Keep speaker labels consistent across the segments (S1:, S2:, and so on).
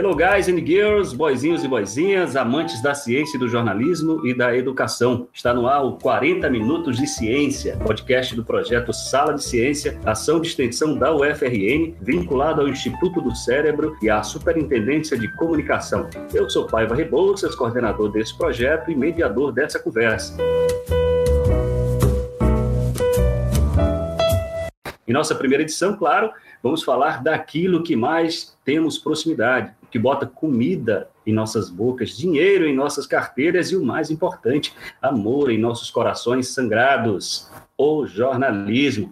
S1: Hello, guys and girls, boizinhos e boizinhas, amantes da ciência e do jornalismo e da educação. Está no ar o 40 Minutos de Ciência, podcast do projeto Sala de Ciência, ação de extensão da UFRN, vinculado ao Instituto do Cérebro e à Superintendência de Comunicação. Eu sou Paiva Rebouças, coordenador desse projeto e mediador dessa conversa. Em nossa primeira edição, claro, vamos falar daquilo que mais temos proximidade, que bota comida em nossas bocas, dinheiro em nossas carteiras e o mais importante, amor em nossos corações sangrados, o jornalismo.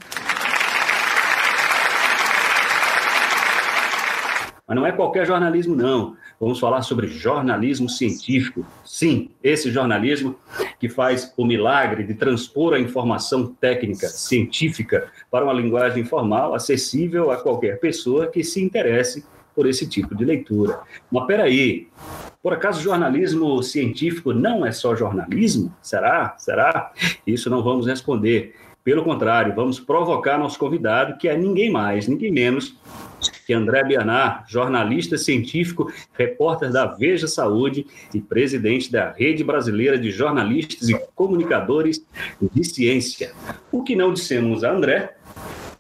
S1: Mas não é qualquer jornalismo, não. Vamos falar sobre jornalismo científico. Sim, esse jornalismo que faz o milagre de transpor a informação técnica, científica, para uma linguagem formal, acessível a qualquer pessoa que se interesse por esse tipo de leitura. Mas peraí, por acaso jornalismo científico não é só jornalismo? Será? Será? Isso não vamos responder. Pelo contrário, vamos provocar nosso convidado, que é ninguém mais, ninguém menos que André Bernard, jornalista científico, repórter da Veja Saúde e presidente da Rede Brasileira de Jornalistas e Comunicadores de Ciência. O que não dissemos a André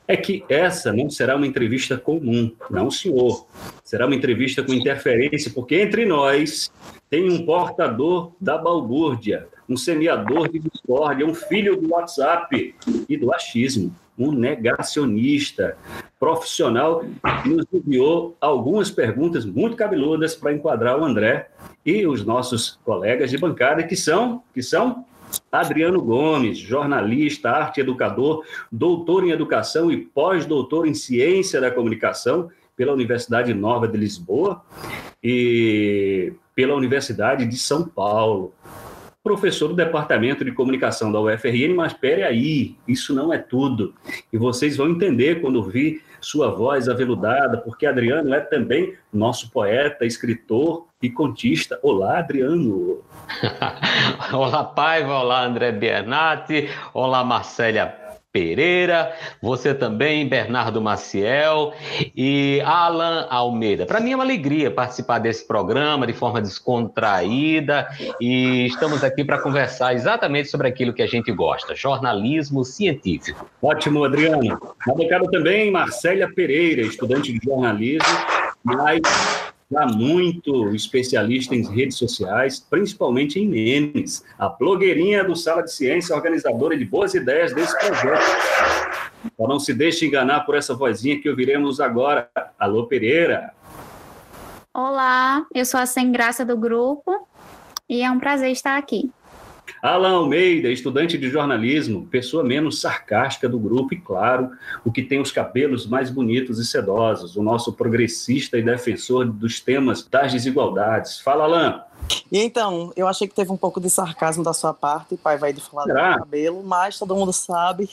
S1: é que essa não será uma entrevista comum, não, senhor. Será uma entrevista com interferência, porque entre nós tem um portador da balbúrdia, um semeador de discórdia, um filho do WhatsApp e do achismo, um negacionista, profissional nos enviou algumas perguntas muito cabeludas para enquadrar o André e os nossos colegas de bancada, que são, que são Adriano Gomes, jornalista, arte educador, doutor em educação e pós-doutor em ciência da comunicação pela Universidade Nova de Lisboa e pela Universidade de São Paulo. Professor do Departamento de Comunicação da UFRN, mas espere aí, isso não é tudo. E vocês vão entender quando ouvir sua voz aveludada, porque Adriano é também nosso poeta, escritor e contista. Olá, Adriano!
S2: olá, Paiva, olá, André Bernatti, olá, Marcélia Pereira, você também, Bernardo Maciel e Alan Almeida. Para mim é uma alegria participar desse programa de forma descontraída e estamos aqui para conversar exatamente sobre aquilo que a gente gosta, jornalismo científico.
S1: Ótimo, Adriano. Na também, Marcélia Pereira, estudante de jornalismo, mas já muito especialista em redes sociais, principalmente em memes. A blogueirinha do Sala de Ciência, organizadora de boas ideias desse projeto. Então não se deixe enganar por essa vozinha que ouviremos agora. Alô, Pereira.
S3: Olá, eu sou a Sem Graça do grupo e é um prazer estar aqui.
S1: Alan Almeida, estudante de jornalismo, pessoa menos sarcástica do grupo e, claro, o que tem os cabelos mais bonitos e sedosos, o nosso progressista e defensor dos temas das desigualdades. Fala, Alan.
S4: E então, eu achei que teve um pouco de sarcasmo da sua parte, pai vai de falar Será? do cabelo, mas todo mundo sabe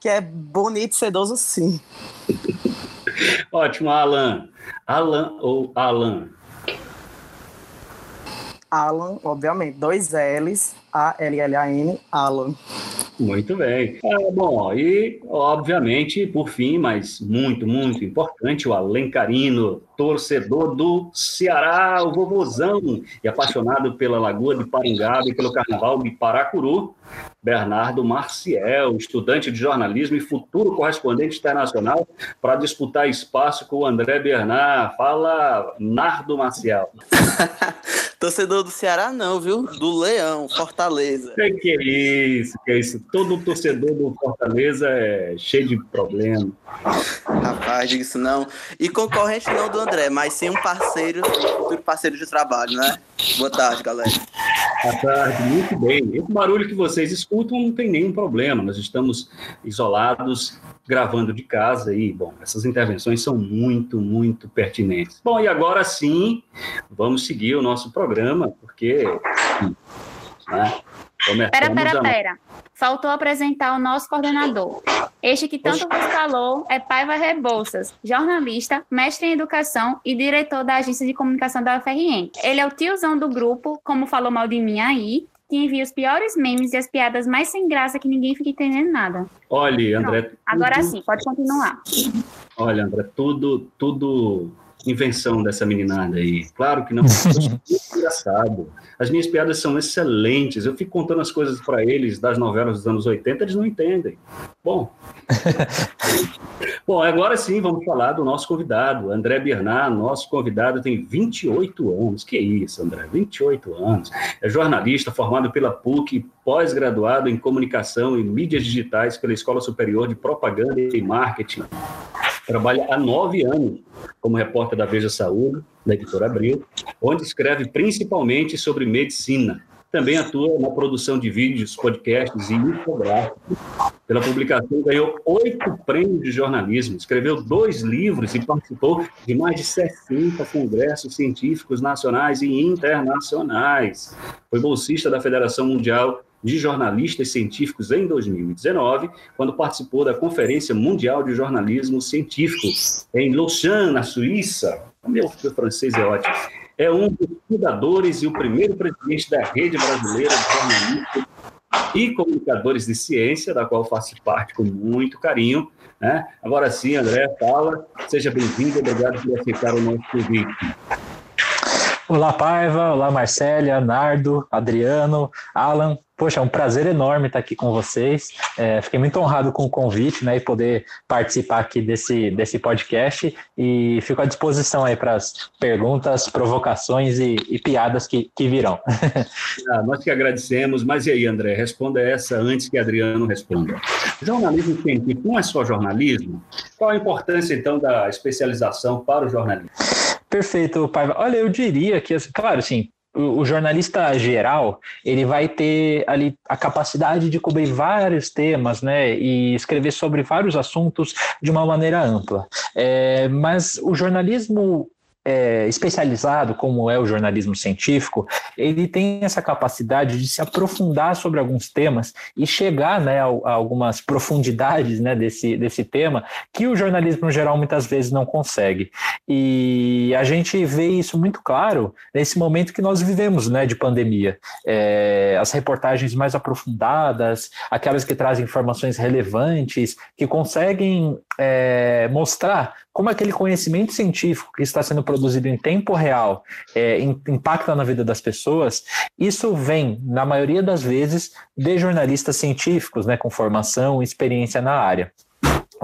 S4: que é bonito e sedoso sim.
S1: Ótimo, Alan. Alan ou Alan?
S4: Alan, obviamente, dois L's, A-L-L-A-N, Alan.
S1: Muito bem. É, bom, e obviamente, por fim, mas muito, muito importante, o Alencarino, torcedor do Ceará, o vovozão, e apaixonado pela Lagoa de Paringaba e pelo Carnaval de Paracuru, Bernardo Marciel, estudante de jornalismo e futuro correspondente internacional, para disputar espaço com o André Bernard. Fala, Nardo Marcial.
S5: Torcedor do Ceará, não, viu? Do Leão, Fortaleza.
S1: Que, que é isso, que é isso. Todo torcedor do Fortaleza é cheio de problema.
S5: Rapaz, diga isso não. E concorrente não do André, mas sim um parceiro, um futuro parceiro de trabalho, né? Boa tarde, galera.
S1: Boa tarde, muito bem. Esse barulho que vocês escutam não tem nenhum problema. Nós estamos isolados, gravando de casa e, bom, essas intervenções são muito, muito pertinentes. Bom, e agora sim, vamos seguir o nosso programa programa, porque.
S3: Né, pera, pera, a... pera. Faltou apresentar o nosso coordenador. Este que tanto vos falou é Paiva Rebouças, jornalista, mestre em educação e diretor da agência de comunicação da UFRN. Ele é o tiozão do grupo, como falou mal de mim aí, que envia os piores memes e as piadas mais sem graça que ninguém fica entendendo nada.
S1: Olha, André.
S3: Tudo... Agora sim, pode continuar.
S1: Olha, André, tudo, tudo invenção dessa meninada aí. Claro que não. É engraçado. As minhas piadas são excelentes. Eu fico contando as coisas para eles das novelas dos anos 80, eles não entendem. Bom. Bom, agora sim vamos falar do nosso convidado, André Bernard. Nosso convidado tem 28 anos. Que isso, André? 28 anos. É jornalista formado pela PUC, pós-graduado em comunicação e mídias digitais pela Escola Superior de Propaganda e Marketing. Trabalha há nove anos como repórter da Veja Saúde, da editora Abril, onde escreve principalmente sobre medicina. Também atua na produção de vídeos, podcasts e infográficos. Pela publicação, ganhou oito prêmios de jornalismo, escreveu dois livros e participou de mais de 60 congressos científicos nacionais e internacionais. Foi bolsista da Federação Mundial de jornalistas científicos em 2019, quando participou da Conferência Mundial de Jornalismo Científico em Lausanne, na Suíça. Meu, meu francês é ótimo. É um dos fundadores e o primeiro presidente da Rede Brasileira de Jornalistas e Comunicadores de Ciência, da qual faço parte com muito carinho. Né? Agora sim, André, fala. Seja bem-vindo, obrigado por aceitar o nosso convite.
S6: Olá, Paiva. Olá, Marcélia, Nardo, Adriano, Alan. Poxa, é um prazer enorme estar aqui com vocês. É, fiquei muito honrado com o convite, né, e poder participar aqui desse, desse podcast. E fico à disposição aí para as perguntas, provocações e, e piadas que, que virão.
S1: Ah, nós que agradecemos. Mas e aí, André, responda essa antes que Adriano responda. Jornalismo científico não é só jornalismo? Qual a importância, então, da especialização para o jornalismo?
S6: Perfeito, Paiva. Olha, eu diria que, claro, assim, o, jornalista geral ele vai ter ali a capacidade de cobrir vários temas, né, e escrever sobre vários assuntos de uma maneira ampla. É, mas o jornalismo é, especializado, como é o jornalismo científico, ele tem essa capacidade de se aprofundar sobre alguns temas e chegar né, a, a, algumas profundidades né, desse, desse tema que o jornalismo geral muitas vezes não consegue. E a gente vê isso muito claro nesse momento que nós vivemos né, de pandemia. É, as reportagens mais aprofundadas, aquelas que trazem informações relevantes, que conseguem é, mostrar como aquele conhecimento científico que está sendo produzido em tempo real é, impacta na vida das pessoas, isso vem, na maioria das vezes, de jornalistas científicos, né, com formação e experiência na área.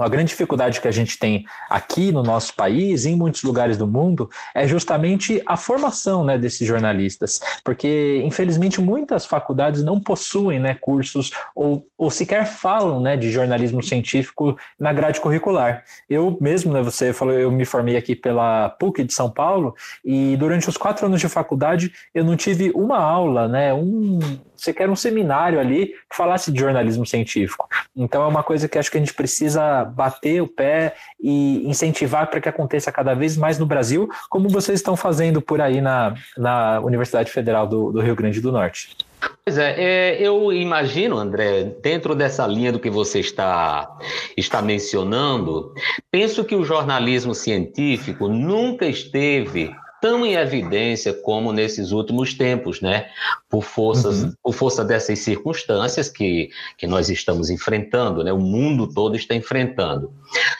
S6: A grande dificuldade que a gente tem aqui no nosso país, em muitos lugares do mundo, é justamente a formação né, desses jornalistas, porque infelizmente muitas faculdades não possuem né, cursos ou, ou sequer falam né, de jornalismo científico na grade curricular. Eu mesmo, né, você falou, eu me formei aqui pela PUC de São Paulo e durante os quatro anos de faculdade eu não tive uma aula, né, um, sequer um seminário ali que falasse de jornalismo científico. Então é uma coisa que acho que a gente precisa bater o pé e incentivar para que aconteça cada vez mais no Brasil, como vocês estão fazendo por aí na, na Universidade Federal do, do Rio Grande do Norte.
S2: Pois é, é, eu imagino, André, dentro dessa linha do que você está, está mencionando, penso que o jornalismo científico nunca esteve tão em evidência como nesses últimos tempos, né? Por, forças, uhum. por força dessas circunstâncias que, que nós estamos enfrentando, né? O mundo todo está enfrentando.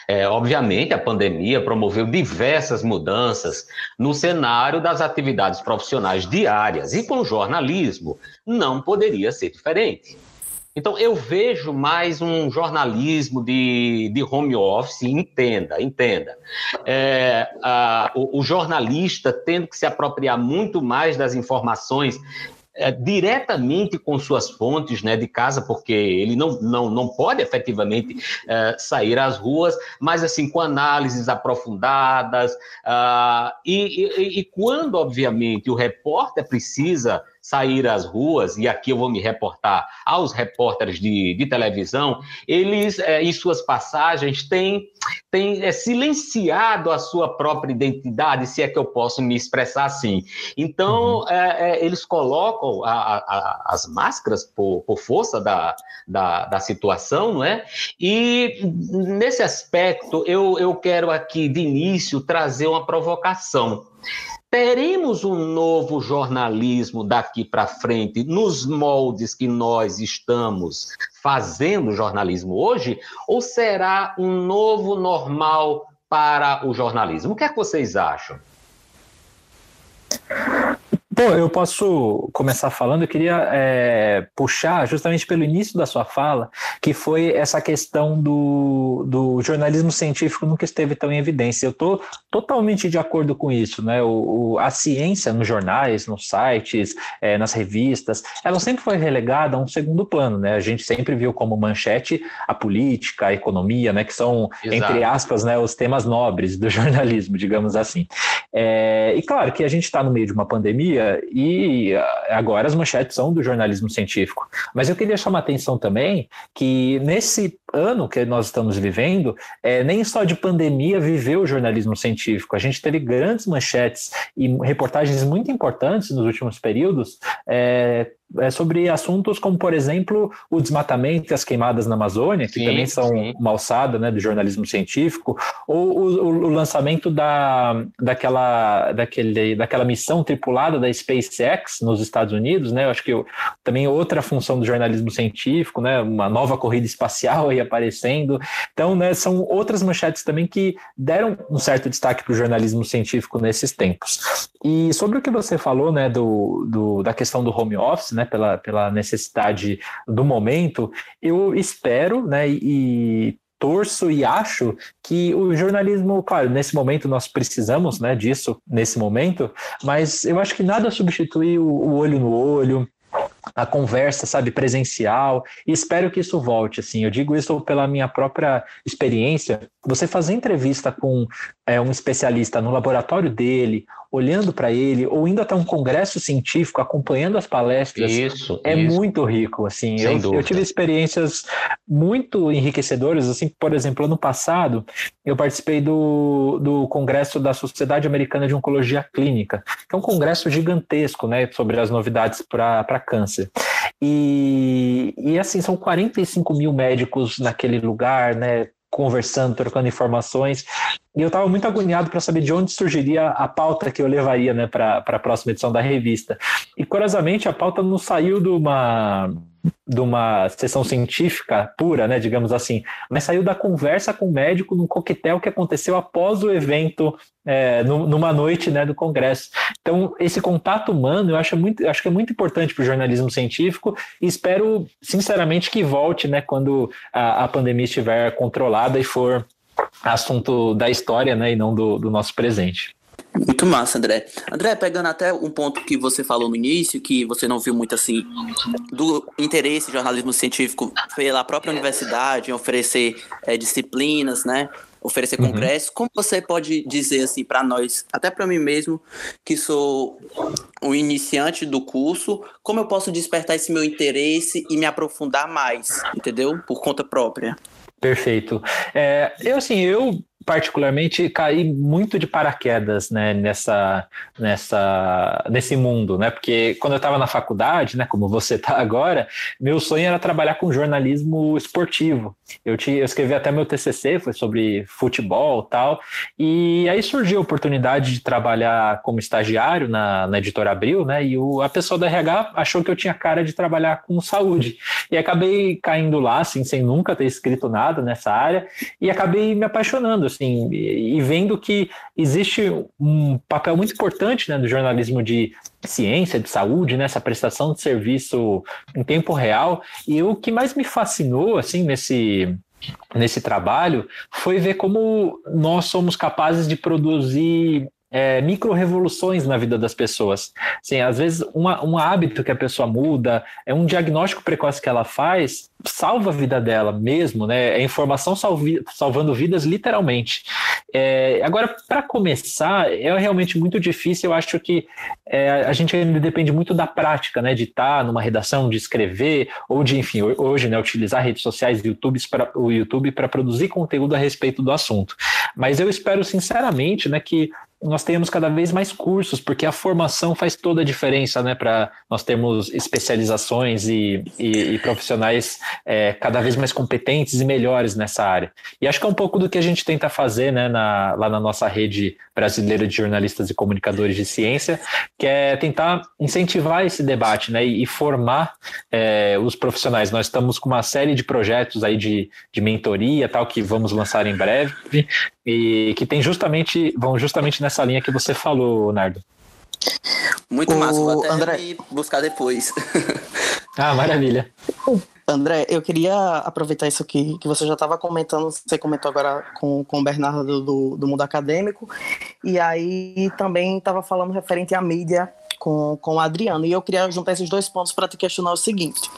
S2: É, obviamente, a pandemia promoveu diversas mudanças no cenário das atividades profissionais diárias e com o jornalismo não poderia ser diferente. Então, eu vejo mais um jornalismo de, de home office, entenda, entenda. É, a, o, o jornalista tendo que se apropriar muito mais das informações é, diretamente com suas fontes né, de casa, porque ele não, não, não pode efetivamente é, sair às ruas, mas assim, com análises aprofundadas, uh, e, e, e, quando, obviamente, o repórter precisa sair às ruas, e aqui eu vou me reportar aos repórteres de, de televisão, eles, é, em suas passagens, têm, têm é, silenciado a sua própria identidade, se é que eu posso me expressar assim. Então, uhum. é, eles colocam a, a, as máscaras por, por força da, da, da, situação, não é? E, nesse aspecto, eu, eu quero aqui, de início, trazer uma provocação. Teremos um novo jornalismo daqui para frente, nos moldes que nós estamos fazendo jornalismo hoje? Ou será um novo normal para o jornalismo. O que é que vocês acham?
S6: Bom, eu posso começar falando. Eu queria é, puxar justamente pelo início da sua fala, que foi essa questão do, do jornalismo científico nunca esteve tão em evidência. Eu estou totalmente de acordo com isso. Né? O, o, a ciência nos jornais, nos sites, é, nas revistas, ela sempre foi relegada a um segundo plano. Né? A gente sempre viu como manchete a política, a economia, né? que são, Exato. entre aspas, né, os temas nobres do jornalismo, digamos assim. É, e claro que a gente está no meio de uma pandemia e agora as manchetes são do jornalismo científico. Mas eu queria chamar a atenção também que nesse ano que nós estamos vivendo, é, nem só de pandemia viveu o jornalismo científico. A gente teve grandes manchetes e reportagens muito importantes nos últimos períodos é, é sobre assuntos como, por exemplo, o desmatamento e as queimadas na Amazônia, que sim, também são sim. uma alçada né, do jornalismo científico, ou o, o, lançamento da, daquela, daquele, daquela missão tripulada da SpaceX nos Estados Unidos, né? Eu acho que eu, também outra função do jornalismo científico, né? Uma nova corrida espacial aí aparecendo. Então, né, são outras manchetes também que deram um certo destaque para o jornalismo científico nesses tempos. E sobre o que você falou, né, do, do da questão do home office, né, pela, pela necessidade do momento, eu espero, né, e torço e acho que o jornalismo, claro, nesse momento nós precisamos né, disso, nesse momento, mas eu acho que nada substitui o, o olho no olho, a conversa, sabe, presencial, e espero que isso volte, assim, eu digo isso pela minha própria experiência, você fazer entrevista com é, um especialista no laboratório dele, olhando para ele, ou indo até um congresso científico, acompanhando as palestras,
S2: isso,
S6: é
S2: isso.
S6: muito rico, assim, eu, eu, tive experiências muito enriquecedoras, assim, por exemplo, ano passado, eu participei do, do congresso da Sociedade Americana de Oncologia Clínica, que é um congresso gigantesco, né, sobre as novidades para câncer, e, e assim, são 45 mil médicos naquele lugar, né, conversando, trocando informações. E eu estava muito agoniado para saber de onde surgiria a pauta que eu levaria né, para a próxima edição da revista. E curiosamente, a pauta não saiu de uma de uma sessão científica pura, né, digamos assim, mas saiu da conversa com o médico num coquetel que aconteceu após o evento, é, numa noite, né, do congresso. Então, esse contato humano, eu acho muito, eu acho que é muito importante para o jornalismo científico e espero, sinceramente, que volte, né, quando a, a pandemia estiver controlada e for assunto da história, né, e não do, do nosso presente.
S5: Muito massa, André. André, pegando até um ponto que você falou no início, que você não viu muito assim, do interesse de jornalismo científico pela própria universidade em oferecer é, disciplinas, né? Oferecer uhum. congressos. Como você pode dizer assim para nós, até para mim mesmo, que sou um iniciante do curso, como eu posso despertar esse meu interesse e me aprofundar mais, entendeu? Por conta própria.
S6: Perfeito. É, eu assim, eu particularmente caí muito de paraquedas né, nessa, nessa, nesse mundo, né? Porque quando eu estava na faculdade, né, como você está agora, meu sonho era trabalhar com jornalismo esportivo. Eu, te, eu escrevi até meu TCC, foi sobre futebol tal, e aí surgiu a oportunidade de trabalhar como estagiário na, na editora Abril, né? E o, a pessoa da RH achou que eu tinha cara de trabalhar com saúde. E acabei caindo lá, assim, sem nunca ter escrito nada nessa área, e acabei me apaixonando assim, e vendo que existe um papel muito importante né, do jornalismo de ciência, de saúde, nessa né, prestação de serviço em tempo real. E o que mais me fascinou, assim, nesse nesse trabalho foi ver como nós somos capazes de produzir é, micro-revoluções na vida das pessoas. Assim, às vezes, uma, um hábito que a pessoa muda, é um diagnóstico precoce que ela faz, salva a vida dela mesmo, né? É informação salvi, salvando vidas, literalmente. É, agora, para começar, é realmente muito difícil. Eu acho que é, a gente ainda depende muito da prática, né? De estar numa redação, de escrever, ou de, enfim, hoje, né? Utilizar redes sociais, YouTube pra, o YouTube para produzir conteúdo a respeito do assunto. Mas eu espero, sinceramente, né? Que nós tenhamos cada vez mais cursos, porque a formação faz toda a diferença né, para nós temos especializações e, e, e profissionais é, cada vez mais competentes e melhores nessa área. E acho que é um pouco do que a gente tenta fazer né, na, lá na nossa rede brasileira de jornalistas e comunicadores de ciência, que é tentar incentivar esse debate né, e, e formar é, os profissionais. Nós estamos com uma série de projetos aí de, de mentoria tal que vamos lançar em breve e que tem justamente vão justamente nessa linha que você falou, Nardo.
S5: Muito o massa, vou até André... buscar depois.
S6: ah, maravilha.
S4: André, eu queria aproveitar isso aqui que você já estava comentando, você comentou agora com, com o Bernardo do, do mundo acadêmico, e aí também estava falando referente à mídia com, com o Adriano, e eu queria juntar esses dois pontos para te questionar o seguinte.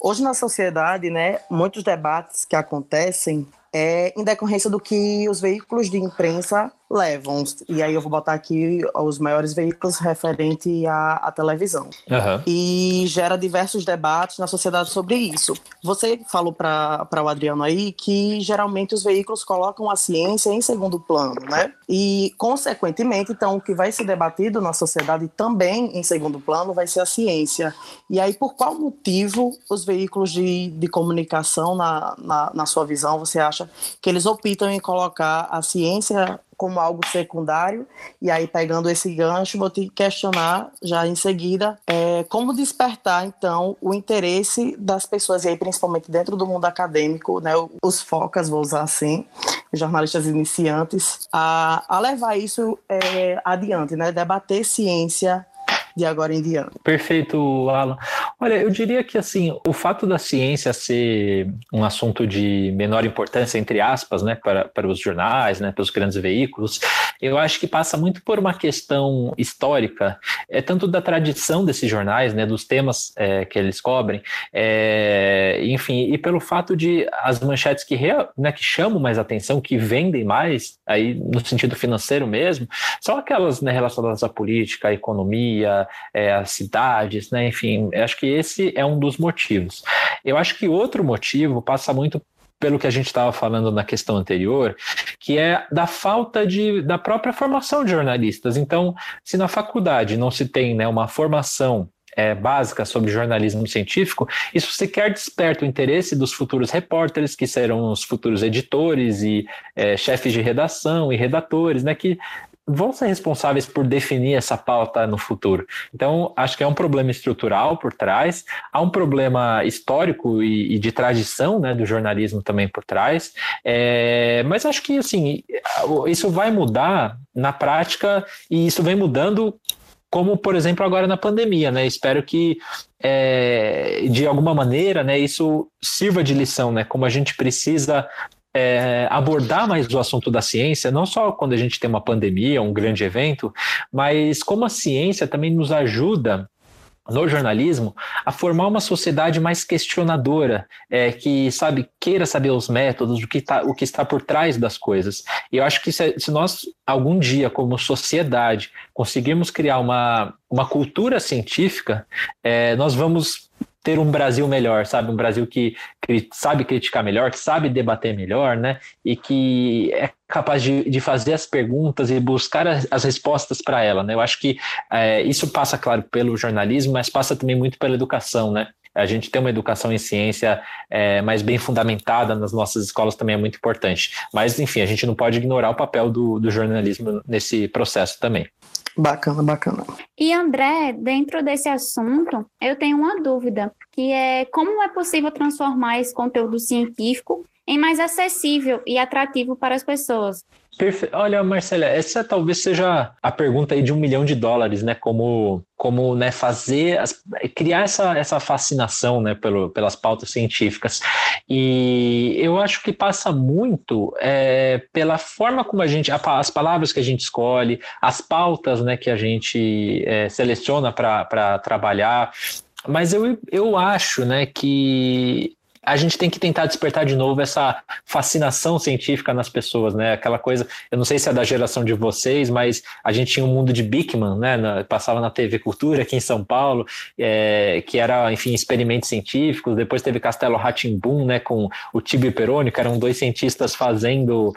S4: Hoje na sociedade, né, muitos debates que acontecem é em decorrência do que os veículos de imprensa levam. E aí eu vou botar aqui os maiores veículos referente à, à televisão. Uhum. E gera diversos debates na sociedade sobre isso. Você falou para o Adriano aí que geralmente os veículos colocam a ciência em segundo plano, né? E, consequentemente, então, o que vai ser debatido na sociedade também em segundo plano vai ser a ciência. E aí, por qual motivo os veículos de, de comunicação, na, na, na sua visão, você acha que eles optam em colocar a ciência como algo secundário. E aí, pegando esse gancho, vou te questionar já em seguida é, como despertar, então, o interesse das pessoas, e aí, principalmente dentro do mundo acadêmico, né, os focas, vou usar assim, jornalistas iniciantes, a, a levar isso é, adiante, né, debater ciência de agora em diante.
S6: Perfeito, Alan. Olha, eu diria que assim, o fato da ciência ser um assunto de menor importância, entre aspas, né, para, para os jornais, né, para os grandes veículos, eu acho que passa muito por uma questão histórica, é tanto da tradição desses jornais, né, dos temas é, que eles cobrem, é, enfim, e pelo fato de as manchetes que, né, que chamam mais atenção, que vendem mais, aí no sentido financeiro mesmo, são aquelas né, relacionadas à política, à economia, é, as cidades, né? Enfim, acho que esse é um dos motivos. Eu acho que outro motivo passa muito pelo que a gente estava falando na questão anterior, que é da falta de, da própria formação de jornalistas. Então, se na faculdade não se tem né, uma formação é, básica sobre jornalismo científico, isso sequer desperta o interesse dos futuros repórteres, que serão os futuros editores e é, chefes de redação e redatores, né, que vão ser responsáveis por definir essa pauta no futuro. Então, acho que é um problema estrutural por trás, há um problema histórico e, e de tradição né, do jornalismo também por trás, é, mas acho que assim, isso vai mudar na prática e isso vem mudando como por exemplo agora na pandemia, né? Espero que é, de alguma maneira, né, isso sirva de lição, né? Como a gente precisa é, abordar mais o assunto da ciência, não só quando a gente tem uma pandemia, um grande evento, mas como a ciência também nos ajuda no jornalismo a formar uma sociedade mais questionadora, é, que sabe queira saber os métodos, o que, tá, o que está por trás das coisas. E eu acho que se, se nós algum dia, como sociedade, conseguirmos criar uma, uma cultura científica, é, nós vamos ter um Brasil melhor, sabe? Um Brasil que, sabe criticar melhor, que sabe debater melhor, né? E que é capaz de, de fazer as perguntas e buscar as, as respostas para ela, né? Eu acho que é, isso passa, claro, pelo jornalismo, mas passa também muito pela educação, né? A gente ter uma educação em ciência é, mais bem fundamentada nas nossas escolas também é muito importante. Mas, enfim, a gente não pode ignorar o papel do, do jornalismo nesse processo também.
S4: Bacana, bacana.
S3: E André, dentro desse assunto, eu tenho uma dúvida, que é como é possível transformar esse conteúdo científico em mais acessível e atrativo para as pessoas?
S6: Perfe... Olha, Marcela, essa talvez seja a pergunta aí de um milhão de dólares, né? Como, como né, fazer, as... criar essa, essa fascinação né, pelo, pelas pautas científicas. E eu acho que passa muito é, pela forma como a gente, as palavras que a gente escolhe, as pautas né, que a gente é, seleciona para trabalhar. Mas eu, eu acho né, que a gente tem que tentar despertar de novo essa fascinação científica nas pessoas, né? Aquela coisa, eu não sei se é da geração de vocês, mas a gente tinha um mundo de Bickman, né? Na, passava na TV Cultura aqui em São Paulo, é, que era, enfim, experimentos científicos. Depois teve Castelo Ratimbum, né? Com o Tibio Peroni, que eram dois cientistas fazendo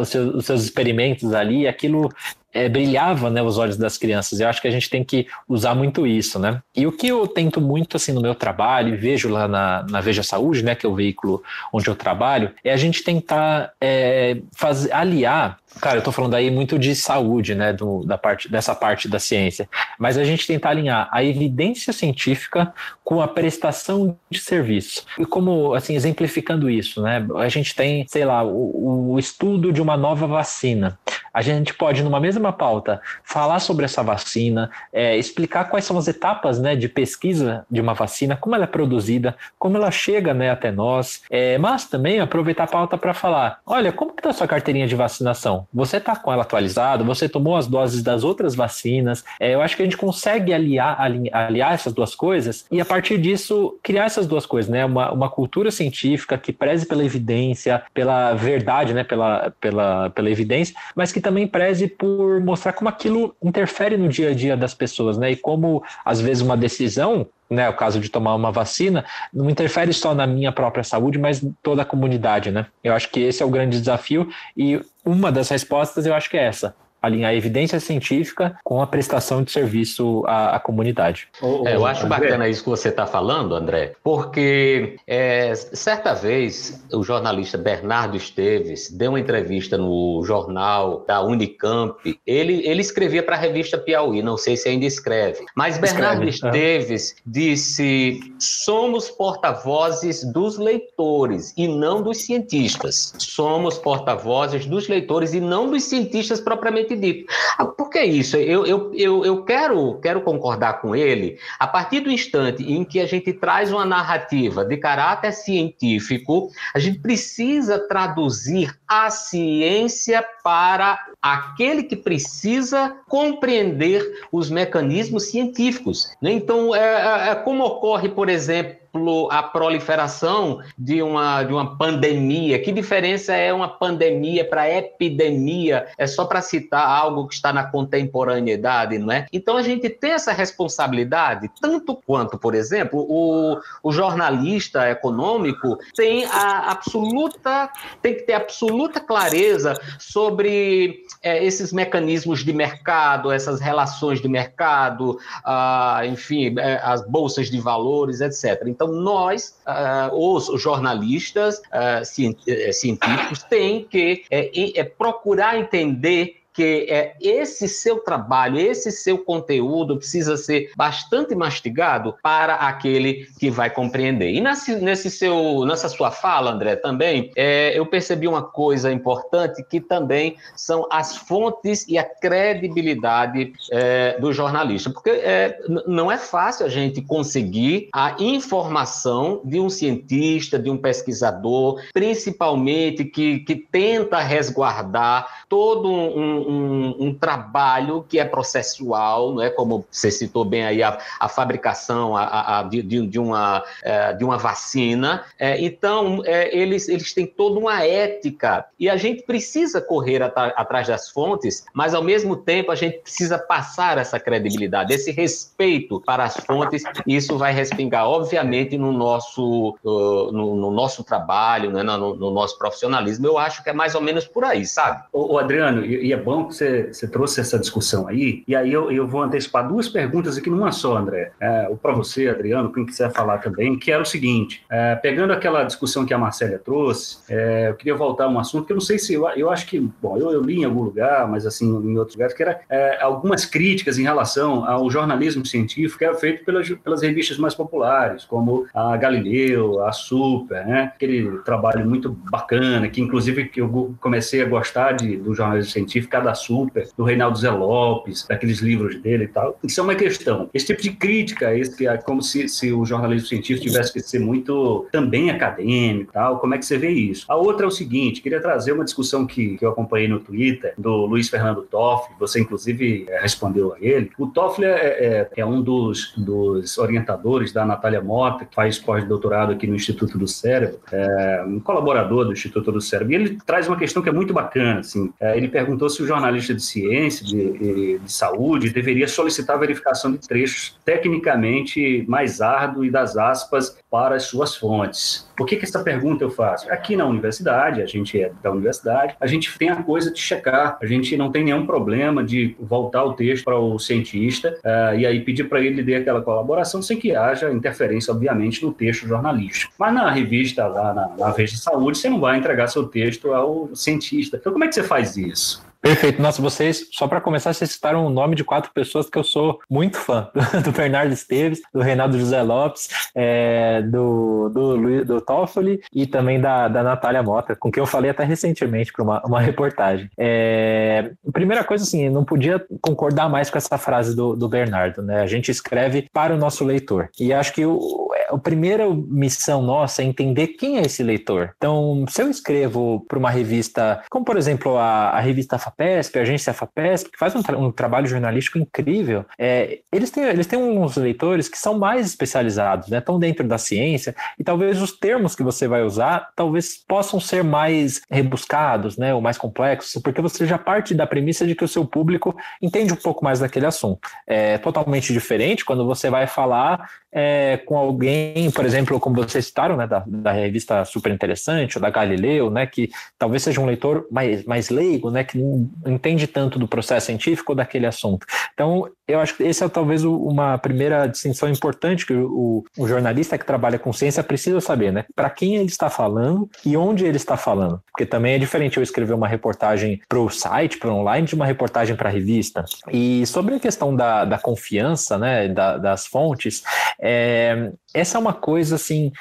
S6: os, seus, os, seus, experimentos ali, aquilo é, brilhava né, os olhos das crianças. Eu acho que a gente tem que usar muito isso, né? E o que eu tento muito assim no meu trabalho, e vejo lá na, na Veja Saúde, né, que é o veículo onde eu trabalho, é a gente tentar é, fazer, aliar Cara, eu estou falando aí muito de saúde, né, do, da parte, dessa parte da ciência, mas a gente tentar alinhar a evidência científica com a prestação de serviço. E como, assim, exemplificando isso, né, a gente tem, sei lá, o, o estudo de uma nova vacina. A gente pode, numa mesma pauta, falar sobre essa vacina, é, explicar quais são as etapas né, de pesquisa de uma vacina, como ela é produzida, como ela chega né, até nós, é, mas também aproveitar a pauta para falar: olha, como está a sua carteirinha de vacinação? Você está com ela atualizada? Você tomou as doses das outras vacinas? É, eu acho que a gente consegue aliar, aliar essas duas coisas e, a partir disso, criar essas duas coisas, né? Uma, uma cultura científica que preze pela evidência, pela verdade, né? pela, pela, pela evidência, mas que também preze por mostrar como aquilo interfere no dia a dia das pessoas, né? E como, às vezes, uma decisão né, o caso de tomar uma vacina, não interfere só na minha própria saúde, mas toda a comunidade, né? Eu acho que esse é o grande desafio e uma das respostas eu acho que é essa alinhar a evidência científica com a prestação de serviço à, à comunidade.
S2: É, eu acho bacana isso que você está falando, André, porque é, certa vez o jornalista Bernardo Esteves deu uma entrevista no jornal da Unicamp. Ele, ele escrevia para a revista Piauí, não sei se ainda escreve, mas Bernardo escreve, Esteves é. disse: somos porta-vozes dos leitores e não dos cientistas. Somos porta-vozes dos leitores e não dos cientistas propriamente propriamente dito. Ah, por que isso? Eu, eu, eu, eu quero, quero concordar com ele a partir do instante em que a gente traz uma narrativa de caráter científico, a gente precisa traduzir a ciência para aquele que precisa compreender os mecanismos científicos. Né? Então, é, é, é como ocorre, por exemplo, a proliferação de uma, de uma pandemia. Que diferença é uma pandemia para epidemia? É só para citar algo que está na contemporaneidade, não é? Então a gente tem essa responsabilidade, tanto quanto, por exemplo, o, o jornalista econômico tem a absoluta, tem que ter absoluta clareza sobre é, esses mecanismos de mercado, essas relações de mercado, ah, enfim, é, as bolsas de valores, etc. Então, nós, uh, os jornalistas uh, científicos, têm que é, é, procurar entender que é, esse seu trabalho, esse seu conteúdo precisa ser bastante mastigado para aquele que vai compreender. E nesse, nesse seu, nessa sua fala, André, também, é, eu percebi uma coisa importante que também são as fontes e a credibilidade é, do jornalista, porque é, não é fácil a gente conseguir a informação de um cientista, de um pesquisador, principalmente que, que tenta resguardar todo um, um, um, trabalho que é processual, não é como você citou bem aí a, a fabricação a, a, de, de, uma, é, de uma vacina. É, então, é, eles, eles têm toda uma ética e a gente precisa correr atrás das fontes, mas ao mesmo tempo a gente precisa passar essa credibilidade, esse respeito para as fontes. E isso vai respingar, obviamente, no nosso, uh, no, no, nosso trabalho, né, no, no, nosso profissionalismo. Eu acho que é mais ou menos por aí, sabe?
S1: O, Adriano, e é bom bom que você, você trouxe essa discussão aí. E aí eu, eu vou antecipar duas perguntas aqui numa só, André. É, para você, Adriano, quem quiser falar também, que era o seguinte: é, pegando aquela discussão que a Marcélia trouxe, é, eu queria voltar a um assunto que eu não sei se eu, eu acho que, bom, eu, eu li em algum lugar, mas assim, em outros lugares, que era é, algumas críticas em relação ao jornalismo científico que era feito pelas, pelas revistas mais populares, como a Galileu, a Super, né? Aquele trabalho muito bacana, que inclusive eu comecei a gostar de, do jornalismo científico da Super, do Reinaldo Zé Lopes, daqueles livros dele e tal. Isso é uma questão. Esse tipo de crítica, esse, é como se, se o jornalismo científico tivesse que ser muito também acadêmico e tal, como é que você vê isso? A outra é o seguinte, queria trazer uma discussão que, que eu acompanhei no Twitter, do Luiz Fernando Toffoli, você inclusive é, respondeu a ele. O Toffoli é, é, é um dos, dos orientadores da Natália Mota, que faz pós-doutorado aqui no Instituto do Cérebro, é, um colaborador do Instituto do Cérebro, e ele traz uma questão que é muito bacana, assim, é, ele perguntou se o jornalista de ciência, de, de saúde, deveria solicitar verificação de trechos tecnicamente mais árduo e das aspas para as suas fontes. Por que, que essa pergunta eu faço? Aqui na universidade, a gente é da universidade, a gente tem a coisa de checar, a gente não tem nenhum problema de voltar o texto para o cientista uh, e aí pedir para ele ler aquela colaboração sem que haja interferência, obviamente, no texto jornalístico. Mas na revista, lá na, na de saúde, você não vai entregar seu texto ao cientista. Então, como é que você faz isso?
S6: Perfeito. Nossa, vocês, só para começar, vocês citaram o nome de quatro pessoas que eu sou muito fã: do Bernardo Esteves, do Reinaldo José Lopes, é, do, do, do Toffoli e também da, da Natália Mota, com quem eu falei até recentemente para uma, uma reportagem. É, primeira coisa, assim, não podia concordar mais com essa frase do, do Bernardo, né? A gente escreve para o nosso leitor. E acho que o, a primeira missão nossa é entender quem é esse leitor. Então, se eu escrevo para uma revista, como por exemplo a, a revista FAPESP, a agência FAPESP, que faz um, tra um trabalho jornalístico incrível, é, eles, têm, eles têm uns leitores que são mais especializados, né? estão dentro da ciência, e talvez os termos que você vai usar talvez possam ser mais rebuscados, né? ou mais complexos, porque você já parte da premissa de que o seu público entende um pouco mais daquele assunto. É totalmente diferente quando você vai falar é, com alguém, por exemplo, como vocês citaram, né, da, da revista Super Interessante, ou da Galileu, né, que talvez seja um leitor mais, mais leigo, né, que entende tanto do processo científico daquele assunto. Então, eu acho que esse é talvez uma primeira distinção importante que o, o jornalista que trabalha com ciência precisa saber, né, para quem ele está falando e onde ele está falando, porque também é diferente eu escrever uma reportagem para o site, para online, de uma reportagem para a revista. E sobre a questão da, da confiança, né, da, das fontes, é, essa é uma coisa assim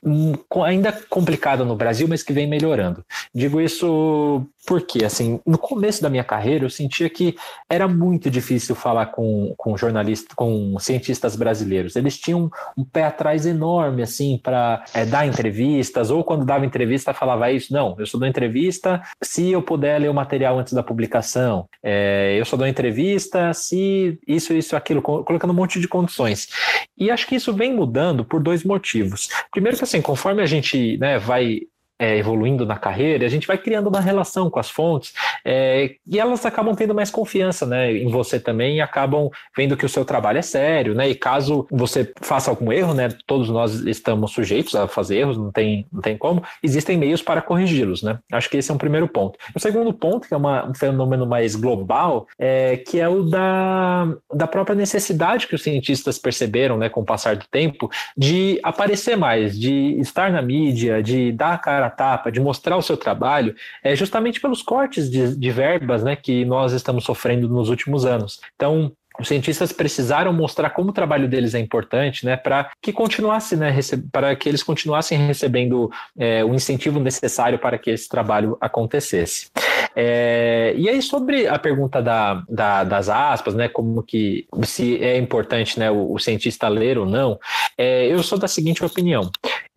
S6: ainda complicada no Brasil, mas que vem melhorando. Digo isso porque, assim, no começo da minha carreira eu sentia que era muito difícil falar com, com jornalistas, com cientistas brasileiros. Eles tinham um pé atrás enorme, assim, para é, dar entrevistas, ou quando dava entrevista falava isso, não, eu só dou entrevista se eu puder ler o material antes da publicação. É, eu só dou entrevista se isso, isso, aquilo, colocando um monte de condições. E acho que isso vem mudando por motivos. Primeiro que assim, conforme a gente né, vai é, evoluindo na carreira, a gente vai criando uma relação com as fontes é, e elas acabam tendo mais confiança né, em você também e acabam vendo que o seu trabalho é sério, né? E caso você faça algum erro, né? Todos nós estamos sujeitos a fazer erros, não tem, não tem como, existem meios para corrigi-los, né? Acho que esse é um primeiro ponto. O segundo ponto, que é uma, um fenômeno mais global, é que é o da, da própria necessidade que os cientistas perceberam, né, com o passar do tempo, de aparecer mais, de estar na mídia, de dar a cara tapa, de mostrar o seu trabalho, é justamente pelos cortes de, de verbas né, que nós estamos sofrendo nos últimos anos. Então, os cientistas precisaram mostrar como o trabalho deles é importante, né, para que continuasse, né, para que eles continuassem recebendo é, o incentivo necessário para que esse trabalho acontecesse. É, e aí sobre a pergunta da, da, das aspas, né, como que se é importante, né, o, o cientista ler ou não, é, eu sou da seguinte opinião: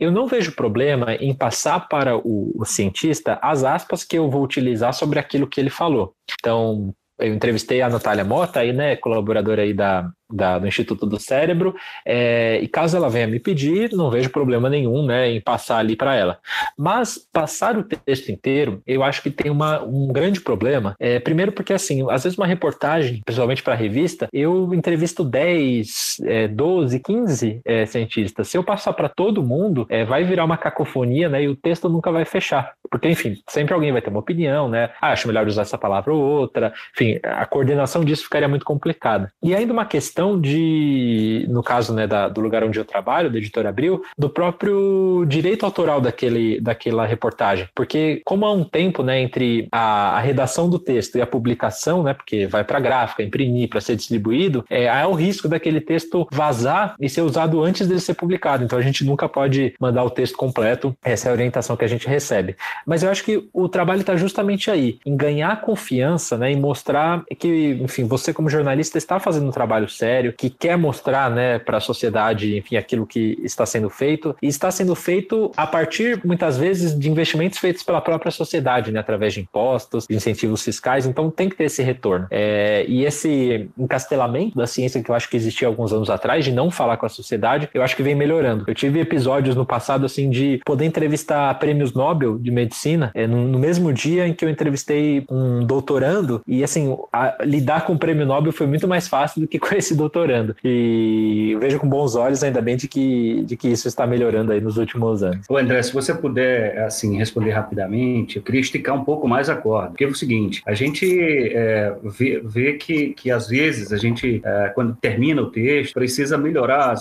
S6: eu não vejo problema em passar para o, o cientista as aspas que eu vou utilizar sobre aquilo que ele falou. Então, eu entrevistei a Natália Mota, aí, né, colaboradora aí da, da, do Instituto do Cérebro, é, e caso ela venha me pedir, não vejo problema nenhum né, em passar ali para ela. Mas passar o texto inteiro, eu acho que tem uma, um grande problema. É, primeiro, porque assim, às vezes uma reportagem, principalmente para revista, eu entrevisto 10, é, 12, 15 é, cientistas. Se eu passar para todo mundo, é, vai virar uma cacofonia né, e o texto nunca vai fechar. Porque, enfim, sempre alguém vai ter uma opinião, né? Ah, acho melhor usar essa palavra ou outra. Enfim, a coordenação disso ficaria muito complicada. E ainda uma questão questão de, no caso né, da, do lugar onde eu trabalho, da editora Abril, do próprio direito autoral daquele, daquela reportagem. Porque, como há um tempo né, entre a, a redação do texto e a publicação, né, porque vai para a gráfica, imprimir, para ser distribuído, é, há o risco daquele texto vazar e ser usado antes dele ser publicado. Então, a gente nunca pode mandar o texto completo, essa é a orientação que a gente recebe. Mas eu acho que o trabalho está justamente aí, em ganhar confiança né, e mostrar que, enfim, você como jornalista está fazendo um trabalho sério sério, que quer mostrar né, para a sociedade, enfim, aquilo que está sendo feito, e está sendo feito a partir, muitas vezes, de investimentos feitos pela própria sociedade, né, através de impostos, de incentivos fiscais, então tem que ter esse retorno. É, e esse encastelamento da ciência que eu acho que existia alguns anos atrás, de não falar com a sociedade, eu acho que vem melhorando. Eu tive episódios no passado, assim, de poder entrevistar prêmios Nobel de, medicina, é, no, no, mesmo dia em que eu entrevistei um doutorando, e assim, a, lidar com o prêmio Nobel foi muito mais fácil do que com esse doutorando. E vejo com bons olhos, ainda bem, de que, de que isso está melhorando aí nos últimos anos.
S1: Ô André, se você puder, assim, responder rapidamente, eu queria esticar um pouco mais a corda, porque é o seguinte, a gente é, vê, vê que, que às vezes a gente, é, quando termina o texto, precisa melhorar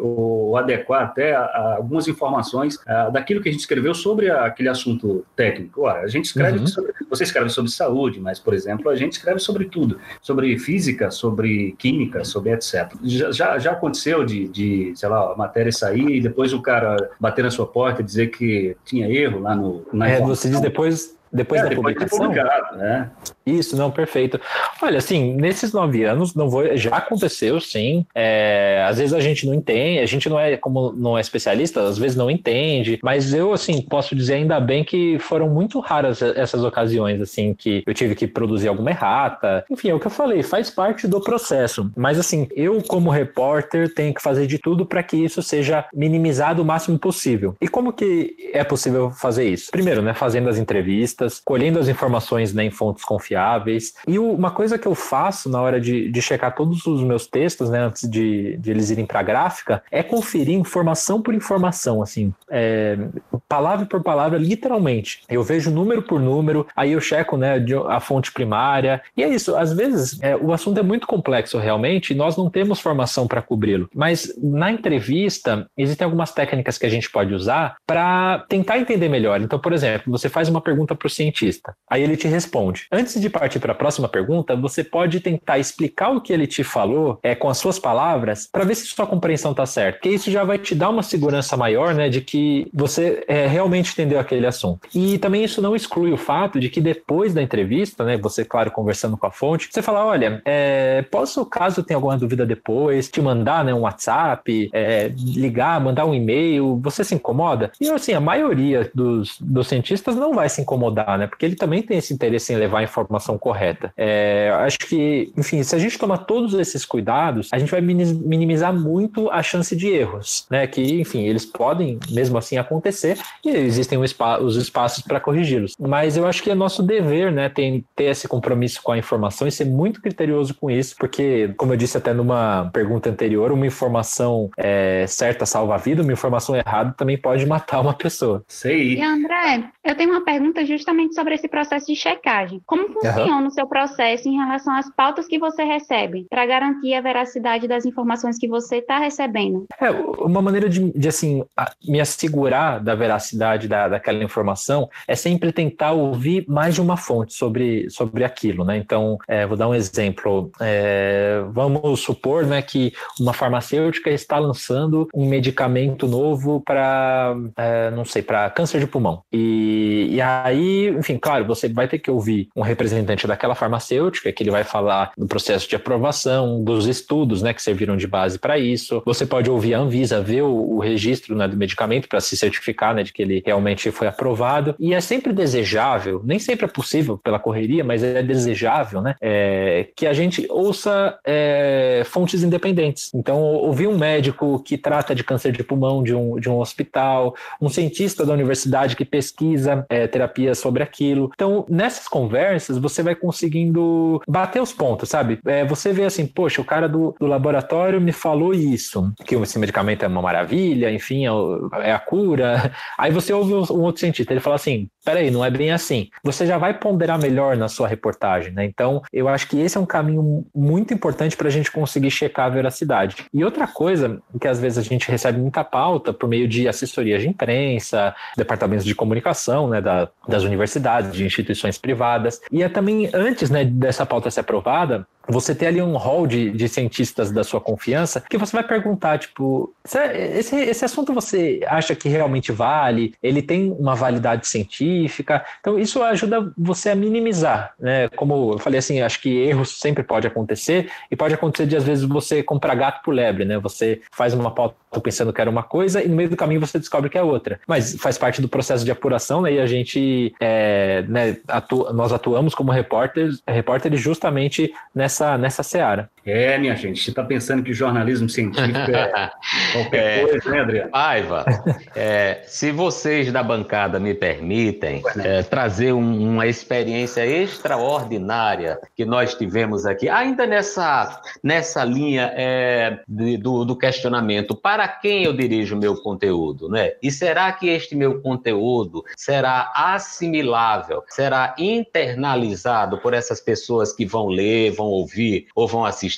S1: ou adequar até a, a algumas informações daquilo que a gente escreveu sobre aquele assunto técnico. Ué, a gente escreve uhum. sobre, você escreve sobre saúde, mas, por exemplo, a gente escreve sobre tudo, sobre física, sobre química, sobre etc. Já, já aconteceu de, de, sei lá, a matéria sair e depois o cara bater na sua porta e dizer que tinha erro lá no.
S6: Na é, você diz depois depois é, da depois publicação? De publicado, né? Isso, não, perfeito. Olha, assim, nesses nove anos, não vou, já aconteceu, sim. É, às vezes a gente não entende, a gente não é, como não é especialista, às vezes não entende, mas eu, assim, posso dizer ainda bem que foram muito raras essas ocasiões, assim, que eu tive que produzir alguma errata. Enfim, é o que eu falei, faz parte do processo. Mas, assim, eu, como repórter, tenho que fazer de tudo para que isso seja minimizado o máximo possível. E como que é possível fazer isso? Primeiro, né, fazendo as entrevistas, colhendo as informações né, em fontes confiáveis confiáveis. E uma coisa que eu faço na hora de, de checar todos os meus textos, né, antes de, de eles irem para a gráfica, é conferir informação por informação, assim, é, palavra por palavra, literalmente. Eu vejo número por número, aí eu checo, né, a fonte primária. E é isso. Às vezes é, o assunto é muito complexo realmente, e nós não temos formação para cobri-lo. Mas na entrevista existem algumas técnicas que a gente pode usar para tentar entender melhor. Então, por exemplo, você faz uma pergunta para o cientista, aí ele te responde. Antes de partir para a próxima pergunta, você pode tentar explicar o que ele te falou é, com as suas palavras para ver se sua compreensão está certa. Porque isso já vai te dar uma segurança maior né, de que você é, realmente entendeu aquele assunto. E também isso não exclui o fato de que depois da entrevista, né, você, claro, conversando com a fonte, você fala: olha, é, posso, caso tenha alguma dúvida depois, te mandar né, um WhatsApp, é, ligar, mandar um e-mail, você se incomoda? E assim, a maioria dos, dos cientistas não vai se incomodar, né? Porque ele também tem esse interesse em levar informação informação correta. É, acho que, enfim, se a gente tomar todos esses cuidados, a gente vai minimizar muito a chance de erros, né? Que, enfim, eles podem mesmo assim acontecer e existem os espaços para corrigi-los. Mas eu acho que é nosso dever, né, ter, ter esse compromisso com a informação e ser muito criterioso com isso, porque, como eu disse até numa pergunta anterior, uma informação é, certa salva a vida, uma informação errada também pode matar uma pessoa.
S3: Sei. E André, eu tenho uma pergunta justamente sobre esse processo de checagem. Como funciona uhum. o seu processo em relação às pautas que você recebe, para garantir a veracidade das informações que você está recebendo?
S6: É, uma maneira de, de, assim, me assegurar da veracidade da, daquela informação é sempre tentar ouvir mais de uma fonte sobre, sobre aquilo, né? Então, é, vou dar um exemplo. É, vamos supor né, que uma farmacêutica está lançando um medicamento novo para, é, não sei, para câncer de pulmão. E, e aí, enfim, claro, você vai ter que ouvir um representante daquela farmacêutica, que ele vai falar do processo de aprovação, dos estudos né, que serviram de base para isso. Você pode ouvir a Anvisa, ver o, o registro né, do medicamento para se certificar né, de que ele realmente foi aprovado. E é sempre desejável, nem sempre é possível pela correria, mas é desejável né, é, que a gente ouça é, fontes independentes. Então, ouvir um médico que trata de câncer de pulmão de um, de um hospital, um cientista da universidade que pesquisa é, terapias sobre aquilo. Então, nessas conversas, você vai conseguindo bater os pontos, sabe? É, você vê assim, poxa, o cara do, do laboratório me falou isso, que esse medicamento é uma maravilha, enfim, é, é a cura. Aí você ouve um outro cientista, ele fala assim, peraí, não é bem assim. Você já vai ponderar melhor na sua reportagem, né? Então, eu acho que esse é um caminho muito importante para a gente conseguir checar a veracidade. E outra coisa, que às vezes a gente recebe muita pauta por meio de assessoria de imprensa, departamentos de comunicação, né, da, das universidades, de instituições privadas, e também, antes né, dessa pauta ser aprovada, você ter ali um hall de, de cientistas da sua confiança que você vai perguntar, tipo, esse, esse assunto você acha que realmente vale? Ele tem uma validade científica? Então, isso ajuda você a minimizar, né? Como eu falei assim, acho que erros sempre pode acontecer e pode acontecer de, às vezes, você comprar gato por lebre, né? Você faz uma pauta pensando que era uma coisa e no meio do caminho você descobre que é outra. Mas faz parte do processo de apuração, né? E a gente, é, né, nós atuamos como repórteres, repórteres justamente nessa, nessa seara.
S1: É, minha gente, você está pensando que jornalismo científico é qualquer é, coisa, né, Adriano?
S2: Paiva, é, se vocês da bancada me permitem é, trazer um, uma experiência extraordinária que nós tivemos aqui, ainda nessa, nessa linha é, de, do, do questionamento, para quem eu dirijo o meu conteúdo, né? E será que este meu conteúdo será assimilável, será internalizado por essas pessoas que vão ler, vão ouvir ou vão assistir?